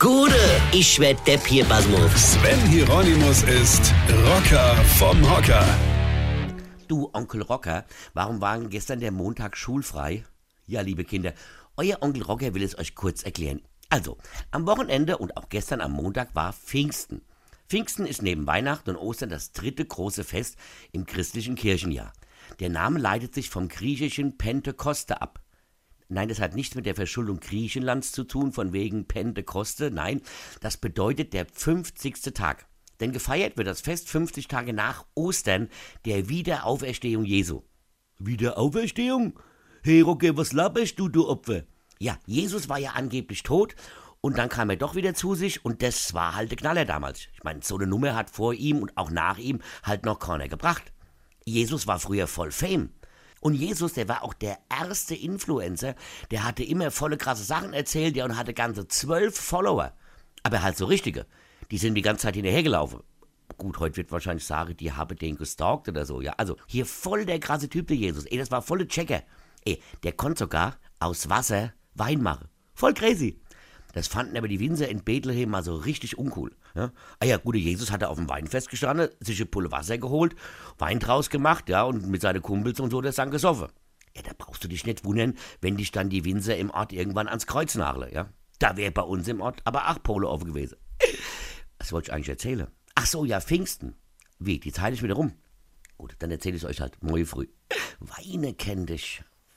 Gude, ich werd Depp hier, Basmus. Sven Hieronymus ist Rocker vom Hocker. Du, Onkel Rocker, warum war gestern der Montag schulfrei? Ja, liebe Kinder, euer Onkel Rocker will es euch kurz erklären. Also, am Wochenende und auch gestern am Montag war Pfingsten. Pfingsten ist neben Weihnachten und Ostern das dritte große Fest im christlichen Kirchenjahr. Der Name leitet sich vom griechischen Pentekoste ab. Nein, das hat nichts mit der Verschuldung Griechenlands zu tun, von wegen Pentekoste. Nein, das bedeutet der 50. Tag. Denn gefeiert wird das Fest 50 Tage nach Ostern, der Wiederauferstehung Jesu. Wiederauferstehung? Hey, Rocke, was laberst du, du Opfer? Ja, Jesus war ja angeblich tot und dann kam er doch wieder zu sich und das war halt der Knaller damals. Ich meine, so eine Nummer hat vor ihm und auch nach ihm halt noch keiner gebracht. Jesus war früher voll Fame. Und Jesus, der war auch der erste Influencer, der hatte immer volle krasse Sachen erzählt, ja, und hatte ganze zwölf Follower. Aber halt so richtige. Die sind die ganze Zeit hinterhergelaufen. Gut, heute wird wahrscheinlich sagen, die habe den gestalkt oder so, ja. Also, hier voll der krasse Typ, der Jesus. Ey, das war volle Checker. Ey, der konnte sogar aus Wasser Wein machen. Voll crazy. Das fanden aber die Winzer in Bethlehem mal so richtig uncool. Ja? Ah ja, gute Jesus hatte auf dem Weinfest gestanden, sich eine Pulle Wasser geholt, Wein draus gemacht, ja, und mit seinen Kumpels und so das dann gesoffen. Ja, da brauchst du dich nicht wundern, wenn dich dann die Winzer im Ort irgendwann ans Kreuz nageln, ja. Da wäre bei uns im Ort aber acht Pole offen gewesen. Was wollte ich eigentlich erzählen? Ach so, ja, Pfingsten. Wie, die teile ich wieder rum. Gut, dann erzähle ich euch halt morgen früh. Weine kenn dich.